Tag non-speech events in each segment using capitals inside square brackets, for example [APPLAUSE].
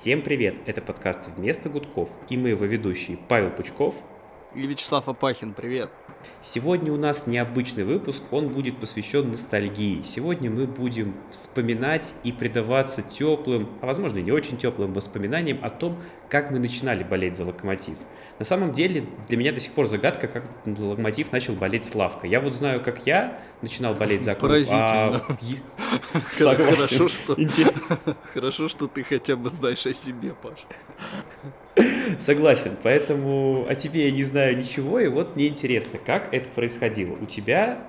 Всем привет! Это подкаст «Вместо гудков» и мы его ведущие Павел Пучков и Вячеслав Апахин. Привет! Сегодня у нас необычный выпуск, он будет посвящен ностальгии. Сегодня мы будем вспоминать и предаваться теплым, а возможно и не очень теплым воспоминаниям о том, как мы начинали болеть за «Локомотив». На самом деле для меня до сих пор загадка, как «Локомотив» начал болеть Славка. Я вот знаю, как я начинал болеть за клуб. Поразительно. [LAUGHS] А... Согласен. Хорошо что... [LAUGHS] Хорошо, что ты хотя бы знаешь о себе, Паша. [LAUGHS] Согласен, поэтому о тебе я не знаю ничего, и вот мне интересно, как это происходило. У тебя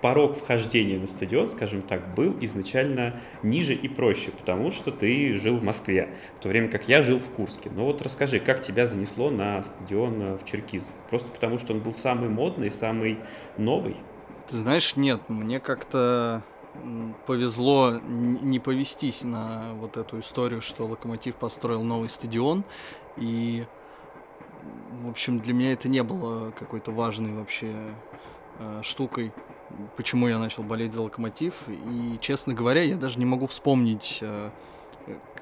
порог вхождения на стадион, скажем так, был изначально ниже и проще, потому что ты жил в Москве, в то время как я жил в Курске. Ну вот расскажи, как тебя занесло на стадион в Черкиз? Просто потому, что он был самый модный, самый новый? Ты знаешь, нет, мне как-то повезло не повестись на вот эту историю, что Локомотив построил новый стадион, и, в общем, для меня это не было какой-то важной вообще э, штукой, почему я начал болеть за Локомотив. И, честно говоря, я даже не могу вспомнить, э,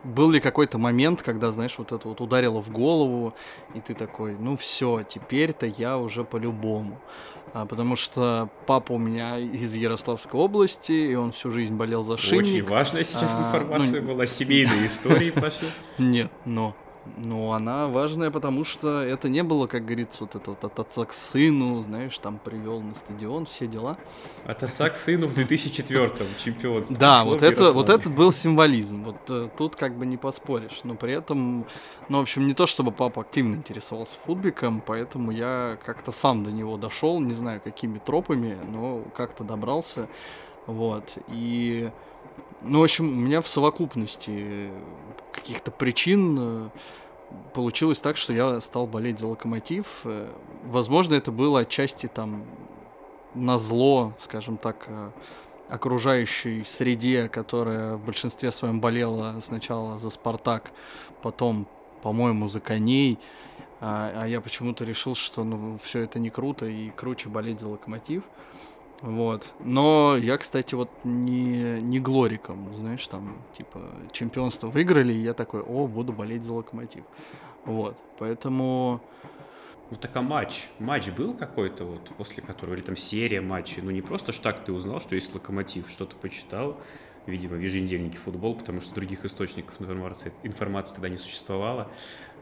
был ли какой-то момент, когда, знаешь, вот это вот ударило в голову, и ты такой, ну все, теперь-то я уже по-любому. А, потому что папа у меня из Ярославской области, и он всю жизнь болел за шинник. Очень важная сейчас а, информация ну, была, семейной [LAUGHS] истории, Паша. Нет, но но она важная, потому что это не было, как говорится, вот это вот от отца к сыну, знаешь, там привел на стадион, все дела. От отца к сыну в 2004-м чемпионство. Да, вот это, вот это был символизм. Вот э, тут как бы не поспоришь. Но при этом, ну, в общем, не то чтобы папа активно интересовался футбиком, поэтому я как-то сам до него дошел, не знаю, какими тропами, но как-то добрался. Вот. И ну, в общем, у меня в совокупности каких-то причин э, получилось так, что я стал болеть за локомотив. Э, возможно, это было отчасти там на зло, скажем так, э, окружающей среде, которая в большинстве своем болела сначала за Спартак, потом, по-моему, за коней. А, а я почему-то решил, что ну, все это не круто и круче болеть за локомотив. Вот. Но я, кстати, вот не, не глориком, знаешь, там, типа, чемпионство выиграли, и я такой, о, буду болеть за локомотив. Вот. Поэтому... Ну так а матч? Матч был какой-то вот, после которого, или там серия матчей? Ну не просто ж так ты узнал, что есть локомотив, что-то почитал, видимо, в еженедельнике футбол, потому что других источников информации, информации тогда не существовало.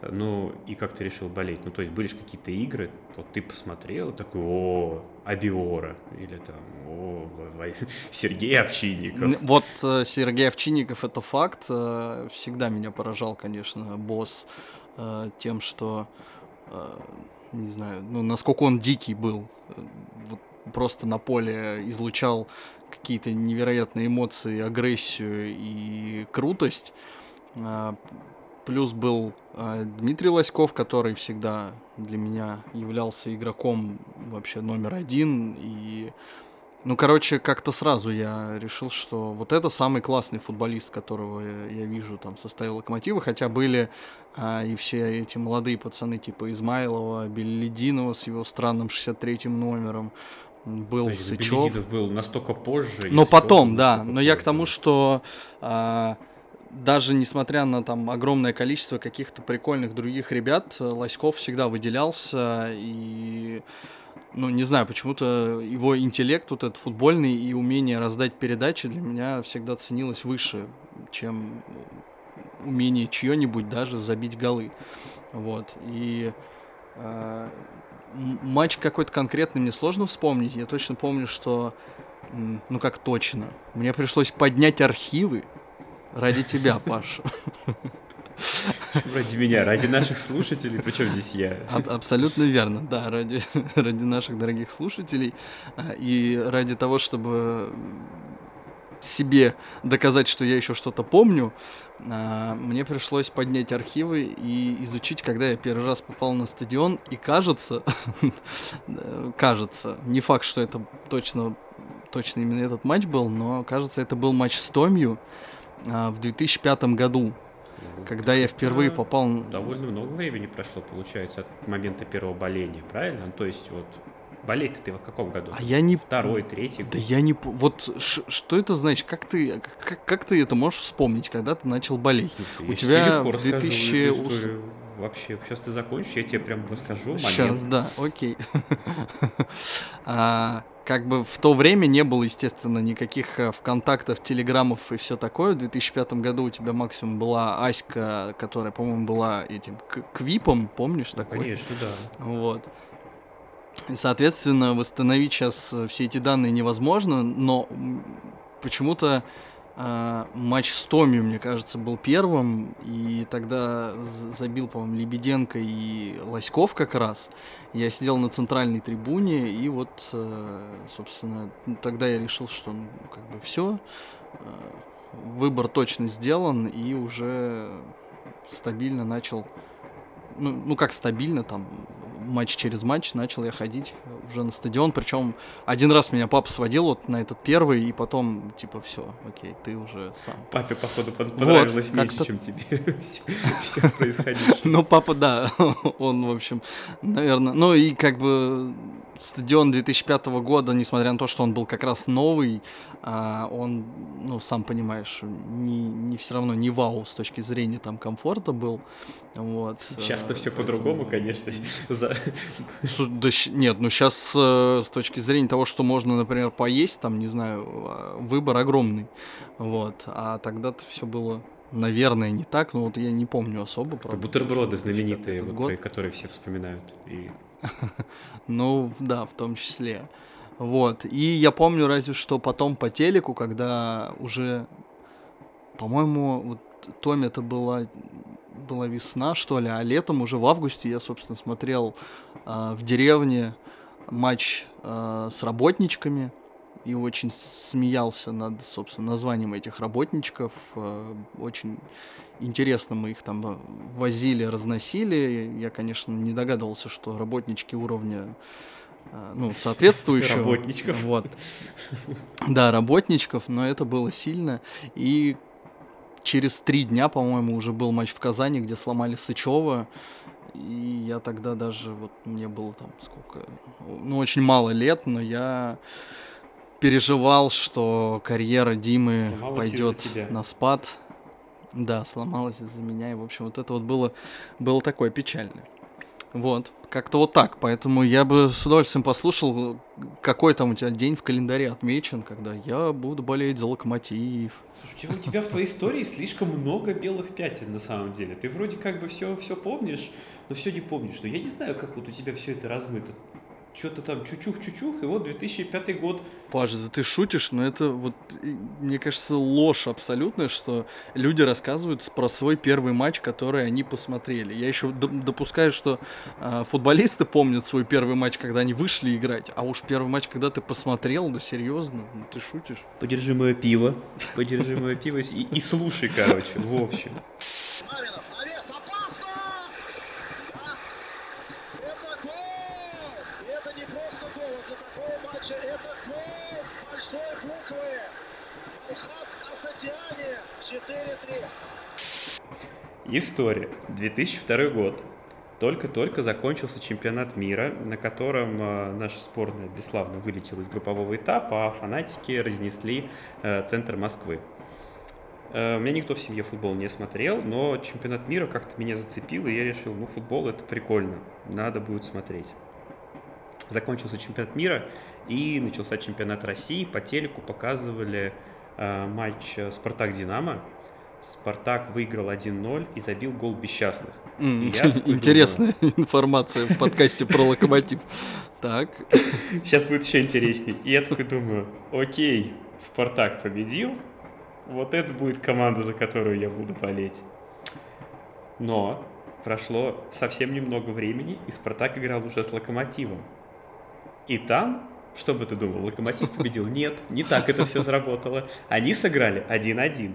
Ну, и как ты решил болеть? Ну, то есть были же какие-то игры, вот ты посмотрел, такой, о, Абиора, или там, о, [LAUGHS] Сергей Овчинников. Вот э, Сергей Овчинников, это факт, э, всегда меня поражал, конечно, босс э, тем, что, не знаю, ну, насколько он дикий был, вот просто на поле излучал какие-то невероятные эмоции, агрессию и крутость. Плюс был э, Дмитрий Лоськов, который всегда для меня являлся игроком вообще номер один. И, ну, короче, как-то сразу я решил, что вот это самый классный футболист, которого я, вижу там в составе Локомотива. Хотя были э, и все эти молодые пацаны типа Измайлова, Беллидинова с его странным 63-м номером был Подожди, Сычев. Белединов был настолько позже. Но потом, да. Но я к тому, что э, даже несмотря на там огромное количество каких-то прикольных других ребят, Лоськов всегда выделялся и ну, не знаю, почему-то его интеллект вот этот футбольный и умение раздать передачи для меня всегда ценилось выше, чем умение чье-нибудь даже забить голы. Вот. И э, матч какой-то конкретный мне сложно вспомнить. Я точно помню, что ну как точно. Мне пришлось поднять архивы, Ради тебя, [LAUGHS] Паша. Ради меня, ради наших слушателей, причем здесь я? Аб- абсолютно верно, да, ради, [LAUGHS] ради наших дорогих слушателей а, и ради того, чтобы себе доказать, что я еще что-то помню, а, мне пришлось поднять архивы и изучить, когда я первый раз попал на стадион, и кажется, [LAUGHS] кажется, не факт, что это точно, точно именно этот матч был, но кажется, это был матч с Томью, а, в 2005 году, когда я впервые попал... Довольно много времени прошло, получается, от момента первого боления, правильно? Ну, то есть вот Болеть ты в каком году? А я не... Второй, третий год? Да я не... Вот что это значит? Как ты, как, как ты это можешь вспомнить, когда ты начал болеть? Слушай, У тебя в 2000... Вообще, сейчас ты закончишь, я тебе прям расскажу момент. Сейчас, да, окей. [LAUGHS] а, как бы в то время не было, естественно, никаких э, ВКонтактов, Телеграмов и все такое. В 2005 году у тебя максимум была Аська, которая, по-моему, была этим квипом, помнишь такой? Конечно, да. Вот. Соответственно, восстановить сейчас э, все эти данные невозможно, но почему-то э, матч с Томью, мне кажется, был первым, и тогда забил, по-моему, Лебеденко и Лоськов как раз. Я сидел на центральной трибуне, и вот, э, собственно, тогда я решил, что, ну, как бы все, э, выбор точно сделан, и уже стабильно начал ну, ну как стабильно, там, матч через матч начал я ходить уже на стадион. Причем один раз меня папа сводил вот на этот первый, и потом, типа, все, окей, ты уже сам. Папе, походу, понравилось вот, меньше, чем тебе [LAUGHS] все происходит. [LAUGHS] Ну, папа, да, [LAUGHS] он, в общем, наверное, ну и как бы стадион 2005 года, несмотря на то, что он был как раз новый, а, он, ну, сам понимаешь, не, не все равно не вау с точки зрения там комфорта был. Вот. Сейчас-то все по-другому, конечно. Да, нет, ну сейчас э, с точки зрения того, что можно, например, поесть, там, не знаю, а, выбор огромный. Вот. А тогда-то все было Наверное, не так, но вот я не помню особо. Это бутерброды знаменитые, вот, которые все вспоминают. И [LAUGHS] ну, да, в том числе. Вот. И я помню разве что потом по телеку, когда уже, по-моему, вот Томе это была, была весна, что ли, а летом уже в августе я, собственно, смотрел э, в деревне матч э, с работничками и очень смеялся над, собственно, названием этих работничков. Э, очень интересно мы их там э, возили, разносили. Я, конечно, не догадывался, что работнички уровня э, ну, соответствующего. Работничков. Вот. Да, работничков, но это было сильно. И через три дня, по-моему, уже был матч в Казани, где сломали Сычева. И я тогда даже, вот мне было там сколько, ну, очень мало лет, но я переживал, что карьера Димы Сломалась пойдет на спад. Да, сломалась из-за меня. И, в общем, вот это вот было, было такое печальное. Вот, как-то вот так. Поэтому я бы с удовольствием послушал, какой там у тебя день в календаре отмечен, когда я буду болеть за локомотив. Слушай, у тебя в твоей истории слишком много белых пятен на самом деле. Ты вроде как бы все, все помнишь, но все не помнишь. Но я не знаю, как вот у тебя все это размыто что-то там чучух-чучух, и вот 2005 год. Паша, да ты шутишь, но это вот, мне кажется, ложь абсолютная, что люди рассказывают про свой первый матч, который они посмотрели. Я еще допускаю, что э, футболисты помнят свой первый матч, когда они вышли играть, а уж первый матч, когда ты посмотрел, да серьезно, ну, ты шутишь. Подержи мое пиво, подержи мое пиво и, и слушай, короче, в общем. История. 2002 год. Только-только закончился чемпионат мира, на котором э, наша сборная бесславно вылетела из группового этапа, а фанатики разнесли э, центр Москвы. Э, у меня никто в семье футбол не смотрел, но чемпионат мира как-то меня зацепил, и я решил, ну, футбол это прикольно, надо будет смотреть. Закончился чемпионат мира, и начался чемпионат России. По телеку показывали э, матч э, «Спартак-Динамо», Спартак выиграл 1-0 и забил гол бесчастных. Mm, [LAUGHS] интересная думаю, информация в подкасте про локомотив. [LAUGHS] Так. Сейчас будет еще интереснее. И я такой думаю, окей, Спартак победил, вот это будет команда, за которую я буду болеть. Но прошло совсем немного времени, и Спартак играл уже с Локомотивом. И там, что бы ты думал, Локомотив победил? Нет, не так это все сработало. Они сыграли 1-1.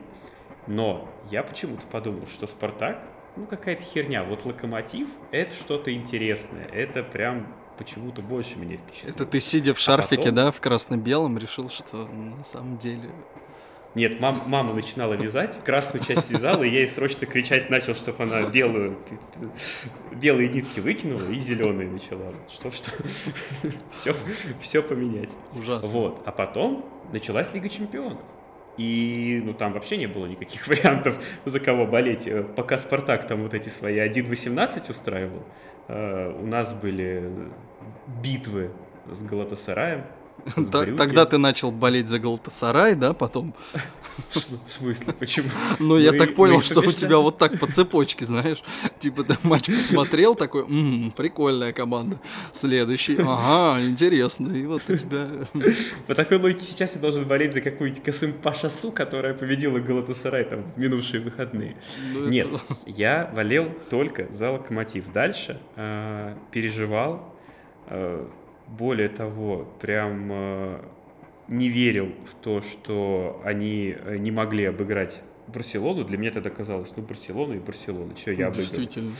Но я почему-то подумал, что Спартак, ну какая-то херня. Вот Локомотив — это что-то интересное. Это прям почему-то больше меня впечатлило. Это ты, сидя в а шарфике, а потом... да, в красно-белом, решил, что на самом деле Нет, мам, мама начинала вязать, красную часть связала, и я ей срочно кричать начал, чтобы она белую, белые нитки выкинула и зеленые начала. Что, что, [LAUGHS] все, все поменять. Ужасно. Вот, а потом началась Лига Чемпионов. И ну там вообще не было никаких [LAUGHS] вариантов, за кого болеть. Э, пока Спартак там вот эти свои 1-18 устраивал, э, у нас были битвы с Галатасараем, [LAUGHS] Тогда ты начал болеть за Галтасарай, да, потом? [LAUGHS] В смысле, почему? [LAUGHS] Ну, я так понял, что у тебя вот так по цепочке, знаешь. Типа ты матч посмотрел, такой, прикольная команда. Следующий, ага, интересно. И вот у тебя... По такой логике сейчас я должен болеть за какую-нибудь Касым Пашасу, которая победила Галатасарай там в минувшие выходные. Ну, Нет, я болел только за Локомотив. Дальше э, переживал, э, более того, прям э, не верил в то, что они э, не могли обыграть Барселону. Для меня это казалось, ну, Барселона и Барселона. Что я обыграл? Действительно.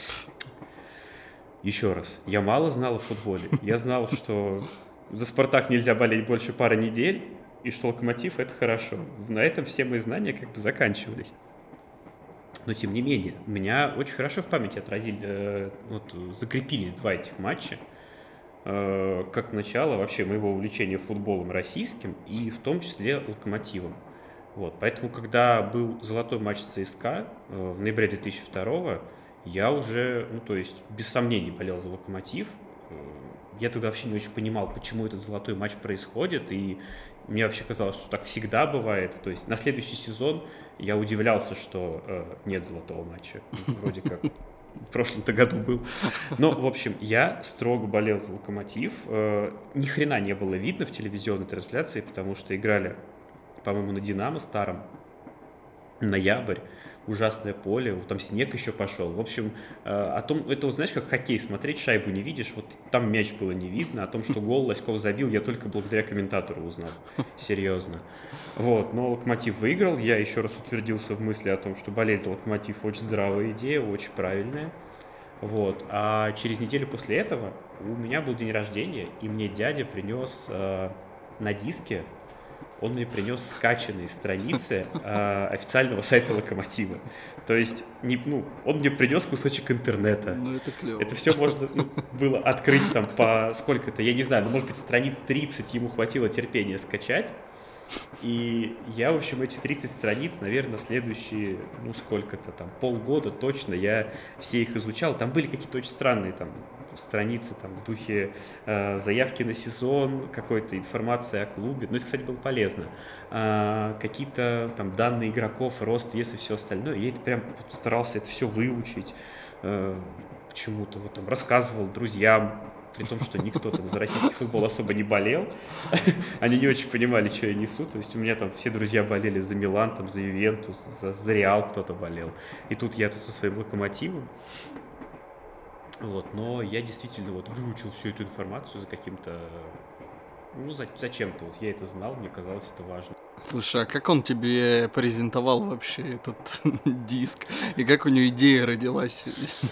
Еще раз, я мало знал о футболе. Я знал, что за «Спартак» нельзя болеть больше пары недель, и что «Локомотив» — это хорошо. На этом все мои знания как бы заканчивались. Но тем не менее, у меня очень хорошо в памяти отразили, э, вот, закрепились два этих матча. Э, как начало вообще моего увлечения футболом российским и в том числе локомотивом. Вот, поэтому, когда был золотой матч ЦСКА э, в ноябре 2002 я уже, ну, то есть, без сомнений болел за локомотив. Э, я тогда вообще не очень понимал, почему этот золотой матч происходит, и мне вообще казалось, что так всегда бывает. То есть, на следующий сезон я удивлялся, что э, нет золотого матча. Вроде как в прошлом-то году был. Но, в общем, я строго болел за «Локомотив». Э, ни хрена не было видно в телевизионной трансляции, потому что играли, по-моему, на «Динамо» старом, ноябрь, ужасное поле, там снег еще пошел. В общем, э, о том, это вот знаешь, как хоккей смотреть, шайбу не видишь, вот там мяч было не видно, о том, что гол Лоськов забил, я только благодаря комментатору узнал, серьезно. Вот, но Локомотив выиграл, я еще раз утвердился в мысли о том, что болеть за Локомотив очень здравая идея, очень правильная. Вот, а через неделю после этого у меня был день рождения, и мне дядя принес э, на диске он мне принес скачанные страницы э, официального сайта Локомотива. То есть, не, ну, он мне принес кусочек интернета. Ну, это клево. Это все можно ну, было открыть там по сколько-то, я не знаю, ну, может быть, страниц 30 ему хватило терпения скачать. И я, в общем, эти 30 страниц, наверное, следующие, ну, сколько-то там, полгода точно, я все их изучал. Там были какие-то очень странные там страницы там в духе э, заявки на сезон, какой-то информации о клубе. Ну, это, кстати, было полезно. Э, какие-то там данные игроков, рост, вес и все остальное. Я это прям старался это все выучить. Э, почему-то вот там рассказывал друзьям, при том, что никто там за российский футбол особо не болел. [LAUGHS] Они не очень понимали, что я несу. То есть у меня там все друзья болели за Милан, там, за Ювентус, за, за Реал кто-то болел. И тут я тут со своим локомотивом. Вот, но я действительно вот выучил всю эту информацию за каким-то... Ну, за, зачем-то. Вот я это знал, мне казалось это важно. Слушай, а как он тебе презентовал вообще этот [LAUGHS] диск? И как у него идея родилась?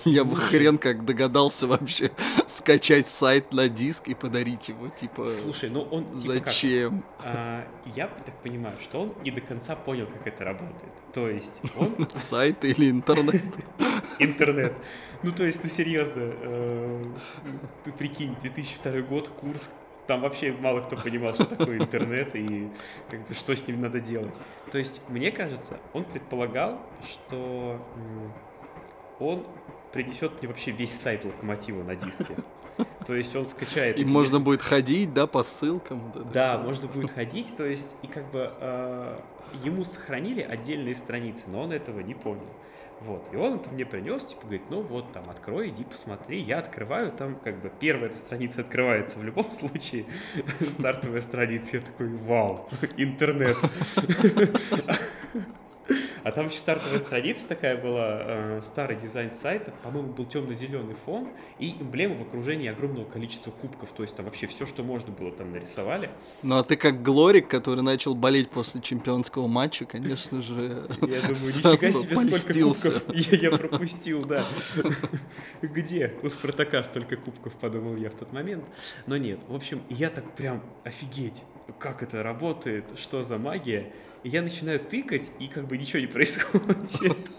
Я бы хрен как догадался вообще [LAUGHS] скачать сайт на диск и подарить его, типа... Слушай, ну он... Типа зачем? Как? А, я так понимаю, что он не до конца понял, как это работает. То есть он... [LAUGHS] Сайт или интернет? Интернет. Ну, то есть, ну, серьезно, э, ты прикинь, 2002 год, курс там вообще мало кто понимал, что такое интернет и как бы, что с ним надо делать. То есть, мне кажется, он предполагал, что он принесет мне вообще весь сайт локомотива на диске. То есть он скачает... И можно места. будет ходить, да, по ссылкам. Вот да, все. можно будет ходить, то есть и как бы э, ему сохранили отдельные страницы, но он этого не понял. Вот. И он мне принес, типа, говорит, ну вот, там, открой, иди посмотри. Я открываю, там, как бы, первая эта страница открывается в любом [LAUGHS] случае. Стартовая страница. Я такой, вау, интернет. [LAUGHS] А там еще стартовая страница такая была, э, старый дизайн сайта, по-моему, был темно-зеленый фон и эмблема в окружении огромного количества кубков, то есть там вообще все, что можно было там нарисовали. Ну а ты как Глорик, который начал болеть после чемпионского матча, конечно же, Я думаю, [LAUGHS] нифига себе, сколько кубков [LAUGHS] я, я пропустил, да. [LAUGHS] Где у Спартака столько кубков, подумал я в тот момент. Но нет, в общем, я так прям офигеть, как это работает, что за магия. И я начинаю тыкать, и как бы ничего не происходит.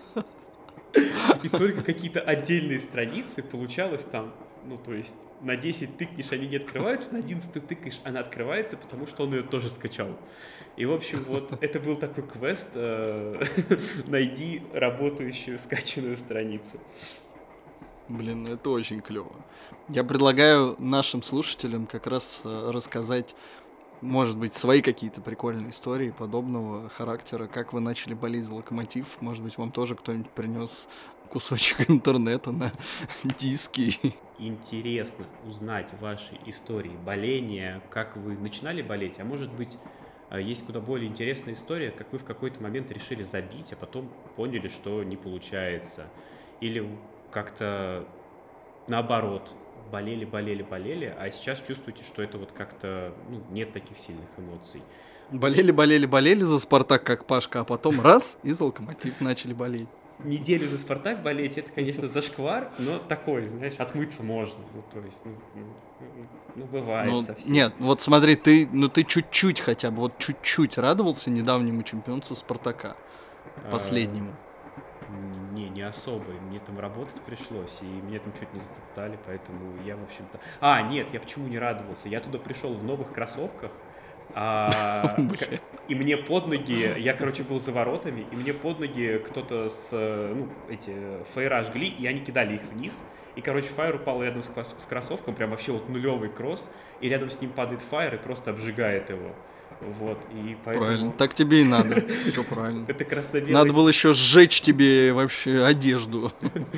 И только какие-то отдельные страницы получалось там, ну, то есть на 10 тыкнешь, они не открываются, на 11 тыкаешь, она открывается, потому что он ее тоже скачал. И, в общем, вот это был такой квест, э, [LAUGHS] найди работающую скачанную страницу. Блин, ну это очень клево. Я предлагаю нашим слушателям как раз э, рассказать, может быть, свои какие-то прикольные истории подобного характера, как вы начали болеть за локомотив. Может быть, вам тоже кто-нибудь принес кусочек [LAUGHS] интернета на [LAUGHS] диски. Интересно узнать ваши истории боления, как вы начинали болеть, а может быть, э, есть куда более интересная история, как вы в какой-то момент решили забить, а потом поняли, что не получается. Или как-то наоборот, болели, болели, болели, а сейчас чувствуете, что это вот как-то ну, нет таких сильных эмоций. Болели, болели, болели за Спартак, как Пашка, а потом [LAUGHS] раз, и за Локомотив начали болеть. Неделю за Спартак болеть, это, конечно, зашквар, но такой, знаешь, отмыться можно. Ну, то есть, ну, ну, ну бывает ну, совсем. Нет, вот смотри, ты, ну ты чуть-чуть хотя бы, вот чуть-чуть радовался недавнему чемпионству Спартака, а, последнему. А не, не особо. Мне там работать пришлось, и мне там чуть не затоптали, поэтому я, в общем-то... А, нет, я почему не радовался? Я туда пришел в новых кроссовках, а, [LAUGHS] и мне под ноги, я, короче, был за воротами, и мне под ноги кто-то с, ну, эти, фейра жгли, и они кидали их вниз, и, короче, фаер упал рядом с, с кроссовком, прям вообще вот нулевый кросс, и рядом с ним падает фаер и просто обжигает его. Вот, и поэтому... Правильно, так тебе и надо. [LAUGHS] Все правильно. Это красно-белый... Надо было еще сжечь тебе вообще одежду.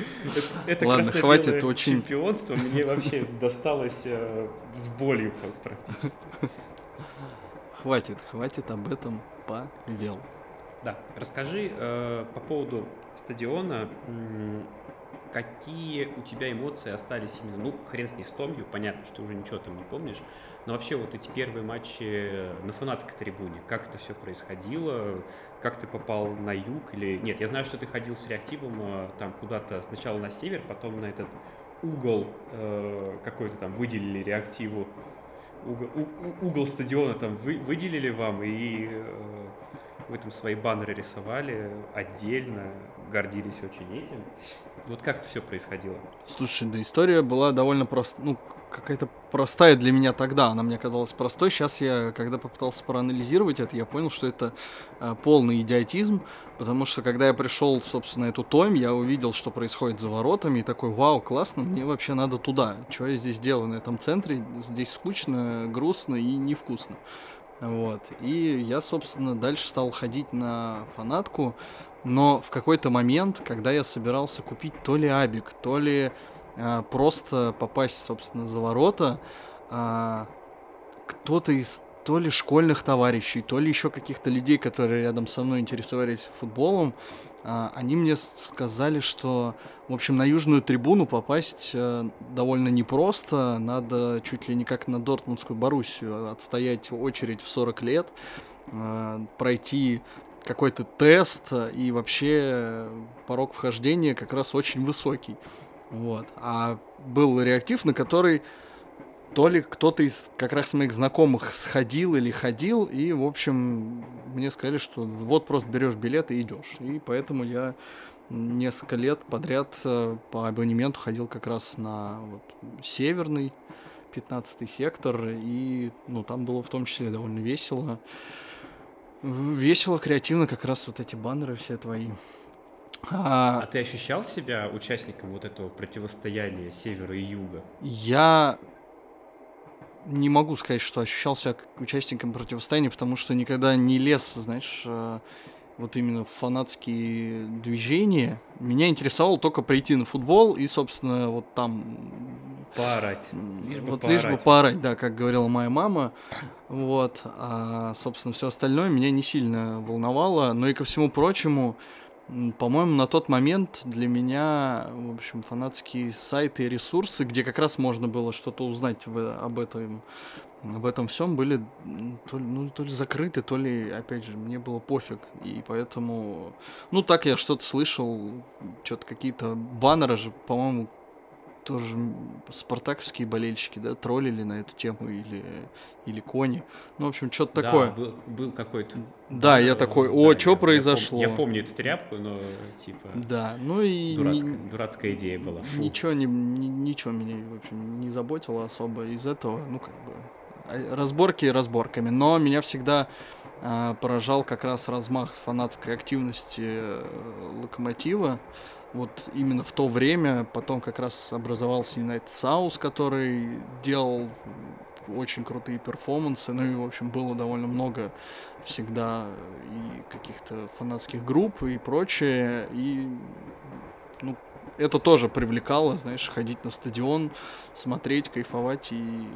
[LAUGHS] Это Ладно, хватит очень... чемпионство мне вообще досталось э, с болью практически. Хватит, хватит об этом, Павел. Да, расскажи э, по поводу стадиона, какие у тебя эмоции остались именно, ну, хрен с ней с Томью, понятно, что уже ничего там не помнишь, но вообще вот эти первые матчи на фанатской трибуне, как это все происходило, как ты попал на юг или... Нет, я знаю, что ты ходил с реактивом э, там куда-то сначала на север, потом на этот угол э, какой-то там выделили реактиву, угол, у, угол стадиона там вы, выделили вам, и э, вы там свои баннеры рисовали отдельно, гордились очень этим. Вот как это все происходило? Слушай, да история была довольно прост, ну, какая-то простая для меня тогда. Она мне казалась простой. Сейчас я, когда попытался проанализировать это, я понял, что это э, полный идиотизм, потому что когда я пришел, собственно, эту тойм, я увидел, что происходит за воротами, и такой, вау, классно, мне вообще надо туда. Что я здесь делаю на этом центре? Здесь скучно, грустно и невкусно. Вот. И я, собственно, дальше стал ходить на фанатку, но в какой-то момент, когда я собирался купить то ли Абик, то ли а, просто попасть, собственно, за ворота, а, кто-то из то ли школьных товарищей, то ли еще каких-то людей, которые рядом со мной интересовались футболом, а, они мне сказали, что, в общем, на южную трибуну попасть а, довольно непросто, надо чуть ли не как на Дортмундскую Боруссию отстоять очередь в 40 лет, а, пройти какой-то тест, и вообще порог вхождения как раз очень высокий. Вот. А был реактив, на который то ли кто-то из как раз моих знакомых сходил или ходил, и, в общем, мне сказали, что вот просто берешь билет и идешь. И поэтому я несколько лет подряд э, по абонементу ходил как раз на вот, северный 15 сектор, и ну, там было в том числе довольно весело. Весело, креативно, как раз вот эти баннеры все твои. А, а ты ощущал себя участником вот этого противостояния севера и юга? Я не могу сказать, что ощущал себя участником противостояния, потому что никогда не лез, знаешь, э, вот именно фанатские движения. Меня интересовало только прийти на футбол и, собственно, вот там... Поорать. Лишь бы вот поорать. лишь бы поорать, да, как говорила моя мама. Вот. А, собственно, все остальное меня не сильно волновало. Но и ко всему прочему, по-моему, на тот момент для меня, в общем, фанатские сайты и ресурсы, где как раз можно было что-то узнать в, об этом, об этом всем, были то ли, ну, то ли закрыты, то ли, опять же, мне было пофиг. И поэтому, ну, так я что-то слышал, что-то какие-то баннеры же, по-моему, тоже спартаковские болельщики, да, троллили на эту тему или, или кони. Ну, в общем, что-то Да, такое. был, был какой-то... Да, я э, такой, о, да, что я- я пом- произошло? Я, помню эту тряпку, но типа Да, ну и дурацкая, дурацкая идея была. Фу. ничего, не, ни- ничего меня, в общем, не заботило особо из этого. Ну, как бы, а, разборки разборками. Но меня всегда а, поражал как раз размах фанатской активности э, Локомотива. Вот именно в то время, потом как раз образовался United South, который делал очень крутые перформансы, ну и, в общем, было довольно много всегда и каких-то фанатских групп и прочее, и, ну, это тоже привлекало, знаешь, ходить на стадион, смотреть, кайфовать, и,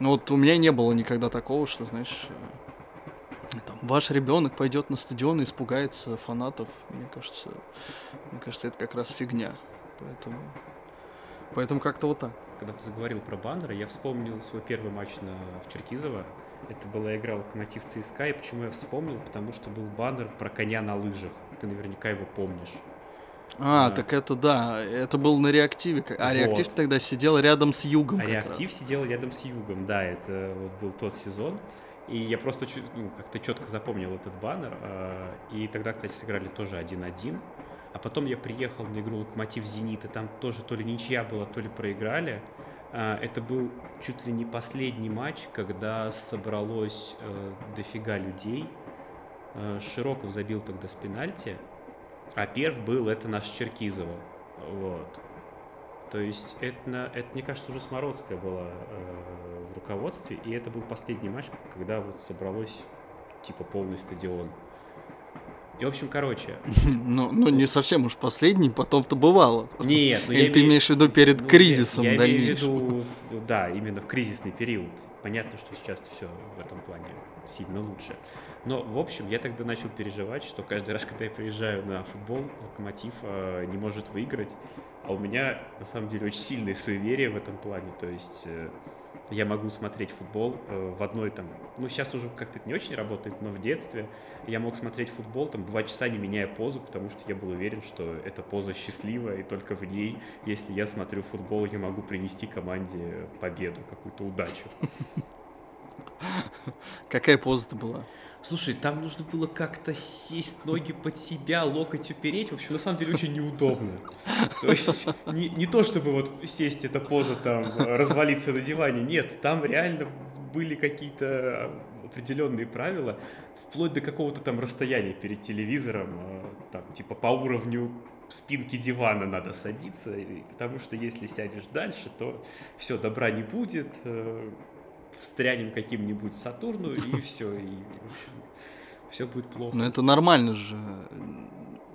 ну, вот у меня не было никогда такого, что, знаешь, там, ваш ребенок пойдет на стадион и испугается фанатов, мне кажется, мне кажется, это как раз фигня, поэтому, поэтому как-то вот так. Когда ты заговорил про баннеры, я вспомнил свой первый матч на, в Черкизово. Это была игра Локомотив ЦСКА, и почему я вспомнил? Потому что был баннер про коня на лыжах. Ты наверняка его помнишь. А, Да. так это да, это был на реактиве. А Вот. реактив тогда сидел рядом с югом. А реактив сидел рядом с Югом, да, это вот был тот сезон. И я просто ну, как-то четко запомнил этот баннер. а, И тогда, кстати, сыграли тоже 1-1. А потом я приехал на игру Локомотив Зенит, и там тоже то ли ничья была, то ли проиграли. А, Это был чуть ли не последний матч, когда собралось э, дофига людей. Э, Широков забил тогда с пенальти, а перв был это наш Черкизово. Вот. То есть это, это, мне кажется, уже Смородская была э, в руководстве, и это был последний матч, когда вот собралось типа полный стадион. И, в общем, короче, [LAUGHS] Ну, ну, не совсем уж последний, потом-то бывало. нет, ну Или ты имею- имеешь в виду перед ну, кризисом я, я имею в виду, [LAUGHS] да, именно в кризисный период. Понятно, что сейчас все в этом плане сильно лучше. Но, в общем, я тогда начал переживать, что каждый [LAUGHS] раз, когда я приезжаю на футбол, Локомотив э, не может выиграть. А у меня, на самом деле, очень сильное суеверие в этом плане. То есть э, я могу смотреть футбол э, в одной там... Ну, сейчас уже как-то это не очень работает, но в детстве я мог смотреть футбол там два часа, не меняя позу, потому что я был уверен, что эта поза счастливая, и только в ней, если я смотрю футбол, я могу принести команде победу, какую-то удачу. Какая поза-то была? Слушай, там нужно было как-то сесть ноги под себя, локоть упереть. В общем, на самом деле очень неудобно. То есть не, не то, чтобы вот сесть эта поза там, развалиться на диване. Нет, там реально были какие-то определенные правила, вплоть до какого-то там расстояния перед телевизором, э, там типа по уровню спинки дивана надо садиться, потому что если сядешь дальше, то все, добра не будет, э, встрянем каким-нибудь Сатурну, и [LAUGHS] все, и, в общем, все будет плохо. Ну, это нормально же.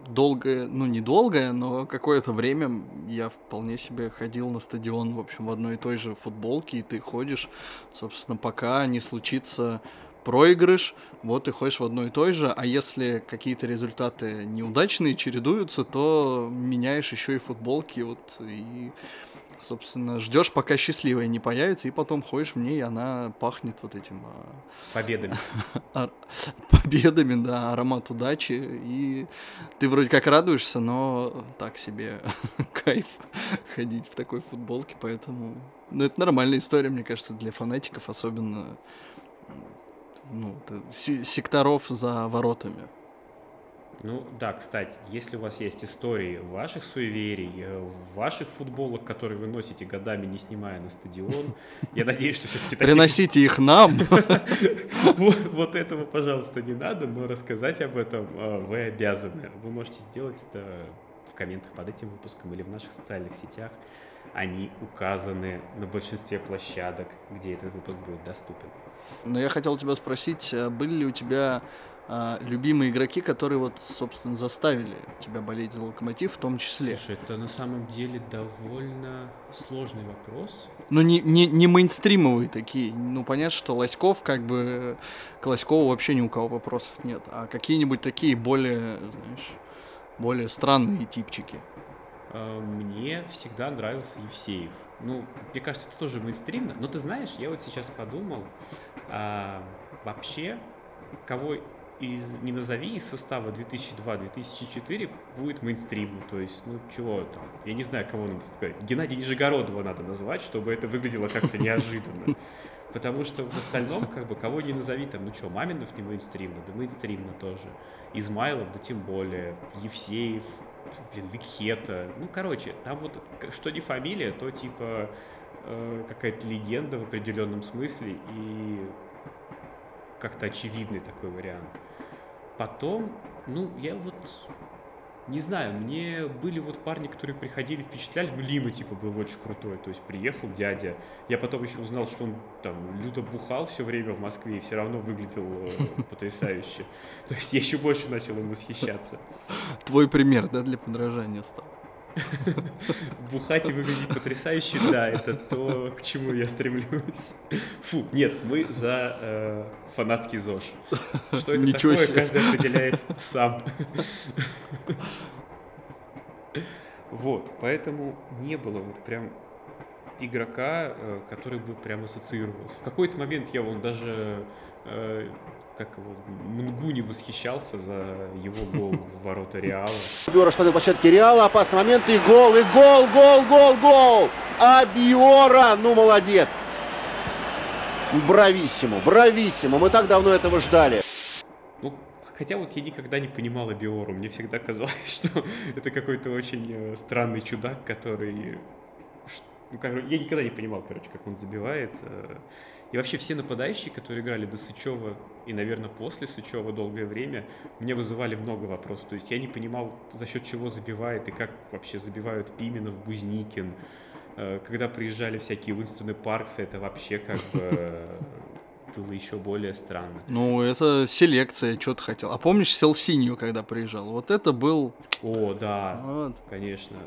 Долгое, ну, не долгое, но какое-то время я вполне себе ходил на стадион, в общем, в одной и той же футболке, и ты ходишь, собственно, пока не случится проигрыш, вот ты ходишь в одной и той же, а если какие-то результаты неудачные чередуются, то меняешь еще и футболки, вот, и, собственно, ждешь, пока счастливая не появится, и потом ходишь в ней, и она пахнет вот этим а, Победами. [LAUGHS] победами, да, аромат удачи, и ты вроде как радуешься, но так себе [LAUGHS] кайф ходить в такой футболке, поэтому, ну, это нормальная история, мне кажется, для фанатиков, особенно, ну, се- секторов за воротами. Ну да, кстати, если у вас есть истории ваших суеверий, э, ваших футболок, которые вы носите годами, не снимая на стадион, [LAUGHS] я надеюсь, что все-таки Приносите их нам. [LAUGHS] Вот, этого, пожалуйста, не надо, но рассказать об этом э, вы обязаны. Вы можете сделать это в комментах под этим выпуском или в наших социальных сетях. Они указаны на большинстве площадок, где этот выпуск будет доступен. Но я хотел тебя спросить, а были ли у тебя а, любимые игроки, которые вот, собственно, заставили тебя болеть за Локомотив в том числе? Слушай, это на самом деле довольно сложный вопрос. Ну, не, не, не мейнстримовые такие. Ну, понятно, что Лоськов, как бы, к Лоськову вообще ни у кого вопросов нет. А какие-нибудь такие более, знаешь, более странные типчики. Э, Мне всегда нравился Евсеев. Ну, мне кажется, это тоже мейнстримно. Но ты знаешь, я вот сейчас подумал, а, вообще, кого из, не назови из состава 2002-2004 будет мейнстримом. То есть, ну чего там, я не знаю, кого надо сказать. Геннадия Нижегородова надо назвать, чтобы это выглядело как-то неожиданно. Потому что в остальном, как бы, кого не назови, там, ну что, Маминов не мейнстримно, да мейнстримно тоже. Измайлов, да тем более, Евсеев, блин, Викхета. Ну, короче, там вот, что не фамилия, то типа э, какая-то легенда в определенном смысле и как-то очевидный такой вариант. Потом, ну, я вот не знаю, мне были вот парни, которые приходили, впечатляли, ну, Лима, типа, был очень крутой, то есть приехал дядя, я потом еще узнал, что он там люто бухал все время в Москве и все равно выглядел э, [LAUGHS] потрясающе, то есть я еще больше начал им восхищаться. Твой пример, да, для подражания стал? Бухать и выглядеть потрясающе, да, это то, к чему я стремлюсь. Фу, нет, мы за э, фанатский ЗОЖ. Что это Ничего такое, себе. каждый определяет сам. Вот, поэтому не было вот прям игрока, э, который бы прям ассоциировался. В какой-то момент я вон даже э, как его, Мнгуни восхищался за его гол в ворота Реала. Биора штаны площадки Реала, опасный момент, и гол, и гол, гол, гол, гол! А Биора, ну молодец! Брависсимо, брависсимо, мы так давно этого ждали. Ну, хотя вот я никогда не понимал Биору, мне всегда казалось, [LAUGHS] что это какой-то очень э, странный чудак, который... Ну, я никогда не понимал, короче, как он забивает. Э, и вообще все нападающие, которые играли до Сычева и, наверное, после Сычева долгое время, мне вызывали много вопросов. То есть я не понимал, за счет чего забивает и как вообще забивают Пименов, Бузникин. Э, когда приезжали всякие Уинстоны Парксы, это вообще как бы было еще более странно. Ну, это селекция, что ты хотел. А помнишь Селсинью, когда приезжал? Вот это был... О, да, вот. конечно.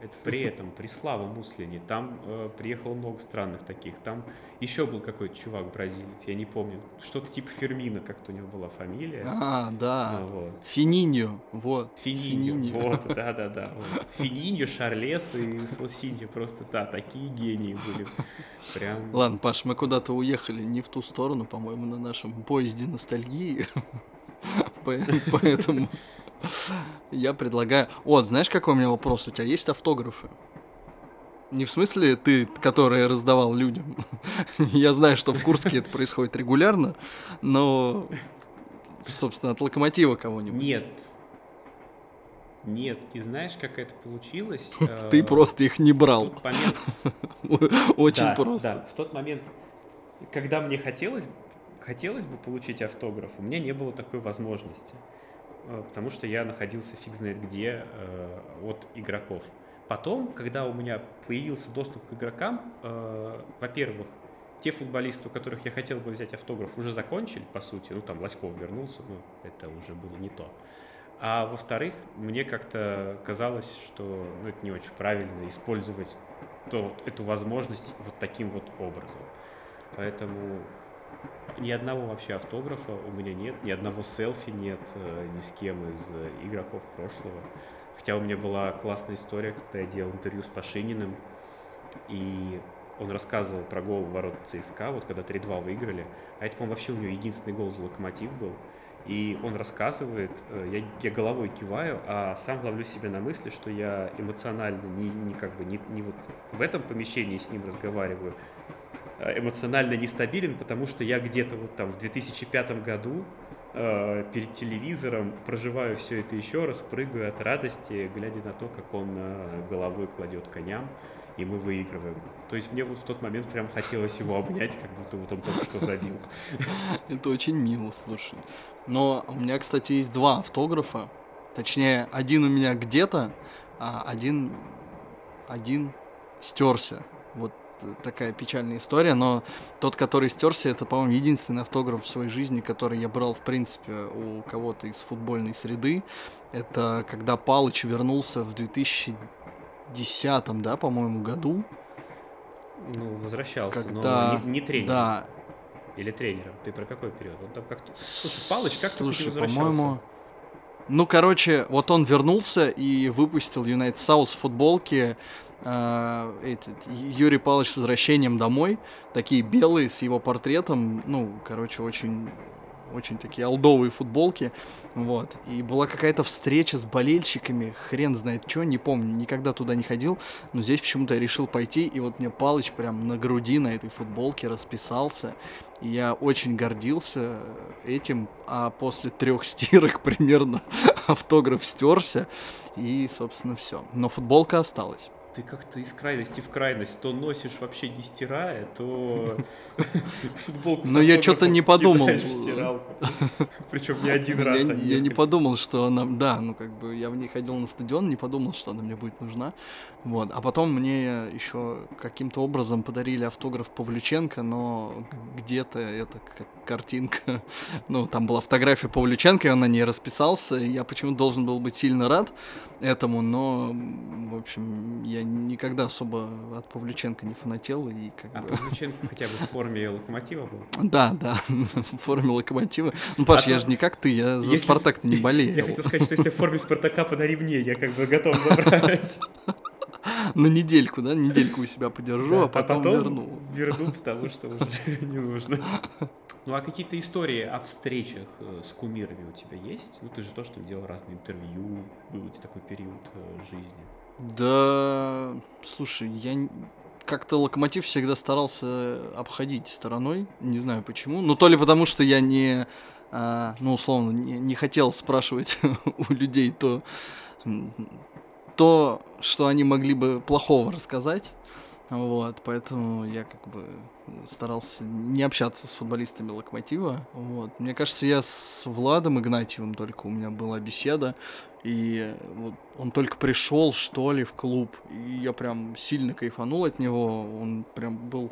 Это при этом, при Слава Муслине, там э, приехало много странных таких. Там еще был какой-то чувак бразилец, я не помню. Что-то типа Фермина, как-то у него была фамилия. А, да. Вот. Фининьо, вот. Фининьо, вот, да-да-да. [LAUGHS] Вот. Фининьо, Шарлес и Сласиньо, просто, да, такие гении были. Прям... Ладно, Паш, мы куда-то уехали не в ту сторону, по-моему, на нашем поезде ностальгии. [LAUGHS] Поэтому... Я предлагаю... Вот, знаешь, какой у меня вопрос? У тебя есть автографы? Не в смысле ты, который раздавал людям. [LAUGHS] Я знаю, что в Курске это происходит регулярно, но, собственно, от локомотива кого-нибудь. Нет. Нет. И знаешь, как это получилось? [LAUGHS] Ты э, просто их не брал. [LAUGHS] Очень просто. Да, в тот момент, когда мне хотелось, хотелось бы получить автограф, у меня не было такой возможности. Э, потому что я находился фиг знает где э, от игроков. Потом, когда у меня появился доступ к игрокам, э, во-первых, те футболисты, у которых я хотел бы взять автограф, уже закончили, по сути. Ну, там Лоськов вернулся, но это уже было не то. А во-вторых, мне как-то казалось, что ну, это не очень правильно использовать то, эту возможность вот таким вот образом. Поэтому ни одного вообще автографа у меня нет, ни одного селфи нет э, ни с кем из э, игроков прошлого. Хотя у меня была классная история, когда я делал интервью с Пашининым, и он рассказывал про гол в ворот ЦСКА, вот когда 3-2 выиграли. А это, по-моему, вообще у него единственный гол за локомотив был. И он рассказывает, э, я, я головой киваю, а сам ловлю себя на мысли, что я эмоционально не, не как бы не, не вот в этом помещении с ним разговариваю, эмоционально нестабилен, потому что я где-то вот там в 2005 году э, перед телевизором проживаю все это еще раз, прыгаю от радости, глядя на то, как он э, головой кладет коням, и мы выигрываем. То есть мне вот в тот момент прям хотелось его обнять, как будто вот он только что забил. [LAUGHS] Это очень мило, слушай. Но у меня, кстати, есть два автографа. Точнее, один у меня где-то, а один, один стерся. Вот такая печальная история, но тот, который стерся, это, по-моему, единственный автограф в своей жизни, который я брал, в принципе, у кого-то из футбольной среды. Это когда Палыч вернулся в 2010, да, по-моему, году. Ну, возвращался, когда... но не, не тренер. Да. Или тренером. Ты про какой период? Он там как-то... Слушай, Палыч как Слушай, по-моему... Ну, короче, вот он вернулся и выпустил United South футболки э, этот, Юрий Павлович с возвращением домой, такие белые с его портретом, ну, короче, очень очень такие олдовые футболки, вот. И была какая-то встреча с болельщиками, хрен знает что, не помню, никогда туда не ходил, но здесь почему-то я решил пойти, и вот мне Палыч прям на груди на этой футболке расписался, и я очень гордился этим, а после трех стирок примерно [LAUGHS] автограф стерся, и, собственно, все. Но футболка осталась ты как-то из крайности в крайность то носишь вообще не стирая, то [LAUGHS] футболку Но я что-то не подумал. [LAUGHS] Причем не один раз, а Я не подумал, что она... Да, ну как бы я в ней ходил на стадион, не подумал, что она мне будет нужна. Вот. А потом мне еще каким-то образом подарили автограф Павлюченко, но где-то это картинка. [LAUGHS] Ну, там была фотография Павлюченко, и он на ней расписался. Я почему-то должен был быть сильно рад этому, но, в общем, я никогда особо от Павлюченко не фанател. И как а бы... Павлюченко хотя бы в форме локомотива был? [LAUGHS] Да, да, [LAUGHS] в форме локомотива. Ну, Паш, а я то... же не как ты, я за Спартак-то не болею. Я хотел сказать, что если в форме Спартака подари мне, я как бы готов забрать. На недельку, да? Недельку у себя подержу, да, а потом, а потом верну. Верну, потому что уже [LAUGHS] не нужно. Ну а какие-то истории о встречах э, с кумирами у тебя есть? Ну ты же то, что делал разные интервью, был у тебя такой период э, жизни. Да, слушай, я как-то локомотив всегда старался обходить стороной, не знаю почему. Ну, то ли потому, что я не, а, ну, условно, не, не хотел спрашивать [LAUGHS] у людей то, то, что они могли бы плохого рассказать. Вот, поэтому я как бы старался не общаться с футболистами Локомотива. Вот. Мне кажется, я с Владом Игнатьевым только у меня была беседа, и вот он только пришел, что ли, в клуб, и я прям сильно кайфанул от него. Он прям был,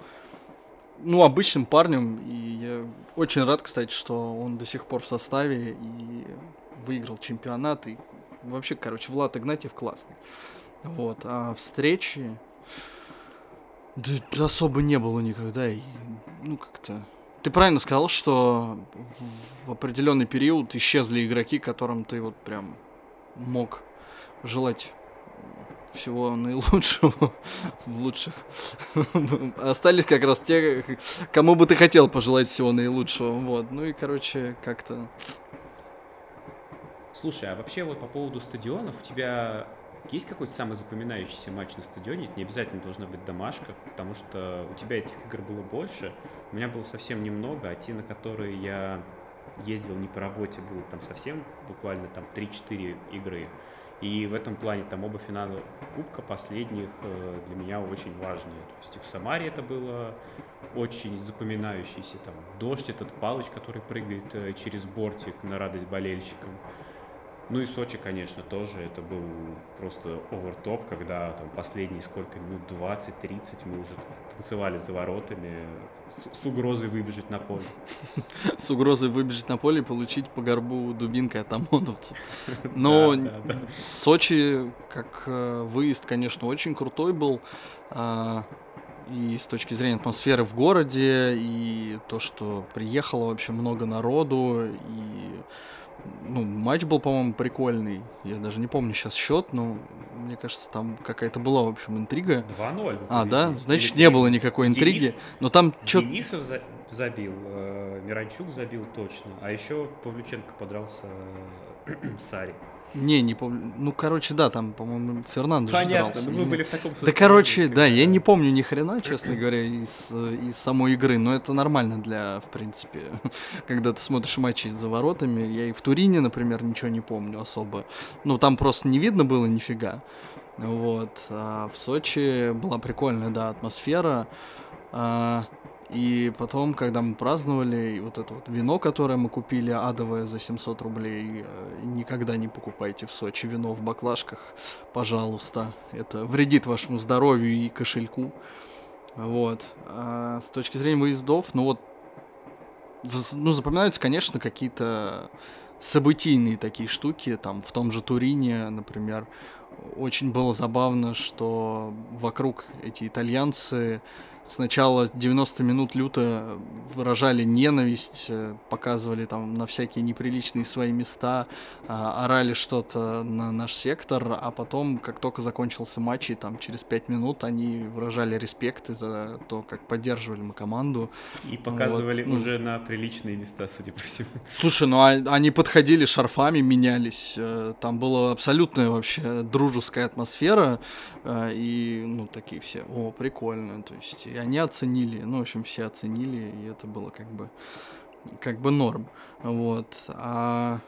ну, обычным парнем, и я очень рад, кстати, что он до сих пор в составе и выиграл чемпионат, и вообще, короче, Влад Игнатьев классный. Вот, а встречи, да, особо не было никогда. И, ну, как-то... Ты правильно сказал, что в определенный период исчезли игроки, которым ты вот прям мог желать всего наилучшего [LAUGHS] в лучших. Остались как раз те, кому бы ты хотел пожелать всего наилучшего. Вот. Ну и, короче, как-то... Слушай, а вообще вот по поводу стадионов, у тебя есть какой-то самый запоминающийся матч на стадионе? Это не обязательно должна быть домашка, потому что у тебя этих игр было больше. У меня было совсем немного, а те, на которые я ездил не по работе, было там совсем буквально там 3-4 игры. И в этом плане там оба финала Кубка последних э, для меня очень важные. То есть и в Самаре это было очень запоминающийся. Там дождь, этот палыч, который прыгает э, через бортик на радость болельщикам. Ну и Сочи, конечно, тоже. Это был просто овертоп, когда там последние сколько минут, 20-30 мы уже танцевали за воротами с, с угрозой выбежать на поле. [LAUGHS] С угрозой выбежать на поле и получить по горбу дубинкой от ОМОНовцев. [LAUGHS] Но Сочи, как э, выезд, конечно, очень крутой был. А, и с точки зрения атмосферы в городе, и то, что приехало вообще много народу, и ну, матч был, по-моему, прикольный. Я даже не помню сейчас счет, но мне кажется, там какая-то была, в общем, интрига. 2-0. А, да? Значит, Или... не было никакой интриги. Денис... Но там что... Денисов за... забил, э, Миранчук забил точно, а еще Павлюченко подрался э, [CLEARS THROAT] Сари. Не, не помню. Ну, короче, да, там, по-моему, Фернандо Понятно, дрался. ну вы были в таком состоянии. Да, короче, да, я не помню ни хрена, честно говоря, из, из самой игры, но это нормально для, в принципе, [LAUGHS] когда ты смотришь матчи за воротами. Я и в Турине, например, ничего не помню особо. Ну, там просто не видно было нифига. Вот. А в Сочи была прикольная, да, атмосфера. А, и потом, когда мы праздновали, вот это вот вино, которое мы купили, адовое за 700 рублей, э, никогда не покупайте в Сочи вино в баклажках, пожалуйста. Это вредит вашему здоровью и кошельку. Вот. А с точки зрения выездов, ну вот, ну, запоминаются, конечно, какие-то событийные такие штуки, там, в том же Турине, например, очень было забавно, что вокруг эти итальянцы Сначала 90 минут люто выражали ненависть, э, показывали там на всякие неприличные свои места, а, орали что-то на наш сектор, а потом, как только закончился матч, и там через 5 минут они выражали респект за то, как поддерживали мы команду. И показывали вот, ну, уже на приличные места, судя по всему. Слушай, ну а, они подходили шарфами, менялись. Э, там была абсолютная вообще дружеская атмосфера. Э, и, ну, такие все, о, прикольно. То есть, и они оценили, ну, в общем, все оценили, и это было как бы, как бы норм. Вот. А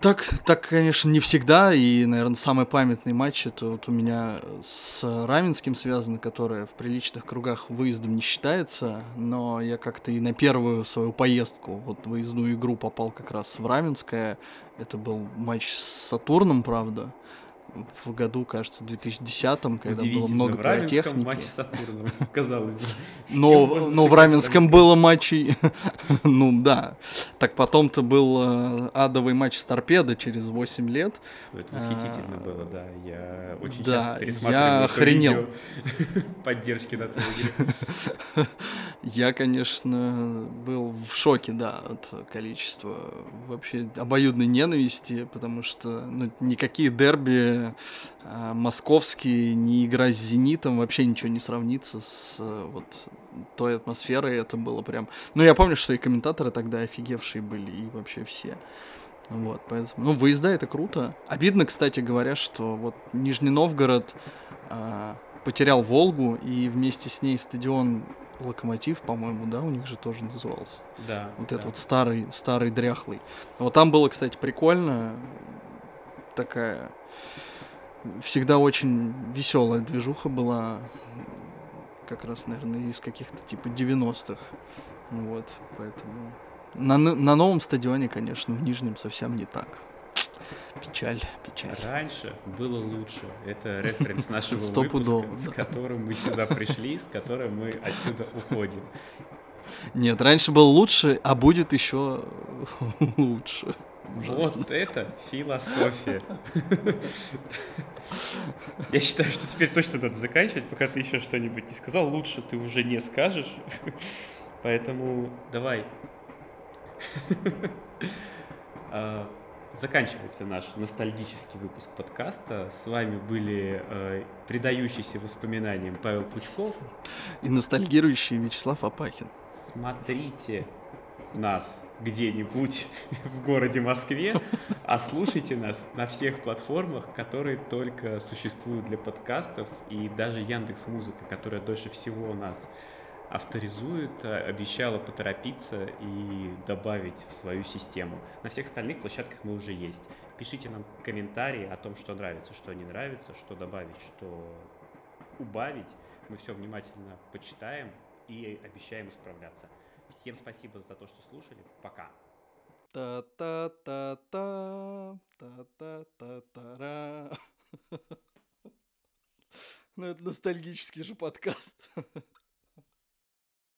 так, так, конечно, не всегда, и, наверное, самый памятный матч это вот у меня с Раменским связано, которое в приличных кругах выездом не считается, но я как-то и на первую свою поездку, вот выездную игру попал как раз в Раменское, это был матч с Сатурном, правда, в году, кажется, 2010-м, когда было много в пиротехники. матч с Сатурном, [LAUGHS] казалось бы. Но, но в Раменском было матчей, [LAUGHS] ну да. Так потом-то был э, адовый матч с Торпедо через 8 лет. Это восхитительно а, было, да. Я очень часто пересматривал я охренел. [LAUGHS] поддержки на той Я, конечно, был в шоке, да, от количества вообще обоюдной ненависти, потому что ну, никакие дерби э, московский, не игра с «Зенитом», вообще ничего не сравнится с э, вот той атмосферой. Это было прям... Ну, я помню, что и комментаторы тогда офигевшие были, и вообще все. Вот, поэтому... Ну, выезда — это круто. Обидно, кстати говоря, что вот Нижний Новгород э, потерял «Волгу», и вместе с ней стадион Локомотив, по-моему, да, у них же тоже назывался. Да. Вот да. этот вот старый, старый дряхлый. Вот там было, кстати, прикольно. Такая всегда очень веселая движуха была, как раз, наверное, из каких-то типа 90-х. Вот, поэтому... На, на новом стадионе, конечно, в Нижнем совсем не так. Печаль, печаль. Раньше было лучше. Это [LAUGHS] референс нашего выпуска, с которым мы сюда пришли, с которым мы отсюда уходим. Нет, раньше было лучше, а будет еще лучше. Ужасно. Вот это философия. [LAUGHS] Я считаю, что теперь точно надо заканчивать, пока ты еще что-нибудь не сказал. Лучше ты уже не скажешь. [LAUGHS] Поэтому давай. Заканчивается наш ностальгический выпуск подкаста. С вами были э, предающийся воспоминаниям Павел Пучков и ностальгирующий Вячеслав Апахин. Смотрите нас где-нибудь [LAUGHS] в городе Москве, а слушайте нас на всех платформах, которые только существуют для подкастов, и даже Яндекс Музыка, которая дольше всего нас авторизует, э, обещала поторопиться и добавить в свою систему. На всех остальных площадках мы уже есть. Пишите нам комментарии о том, что нравится, что не нравится, что добавить, что убавить. Мы все внимательно почитаем и обещаем исправляться. Всем спасибо за то, что слушали. Пока. Та-та-та-та, та-та-та-та-ра. [LAUGHS] Ну, это ностальгический же подкаст. [LAUGHS]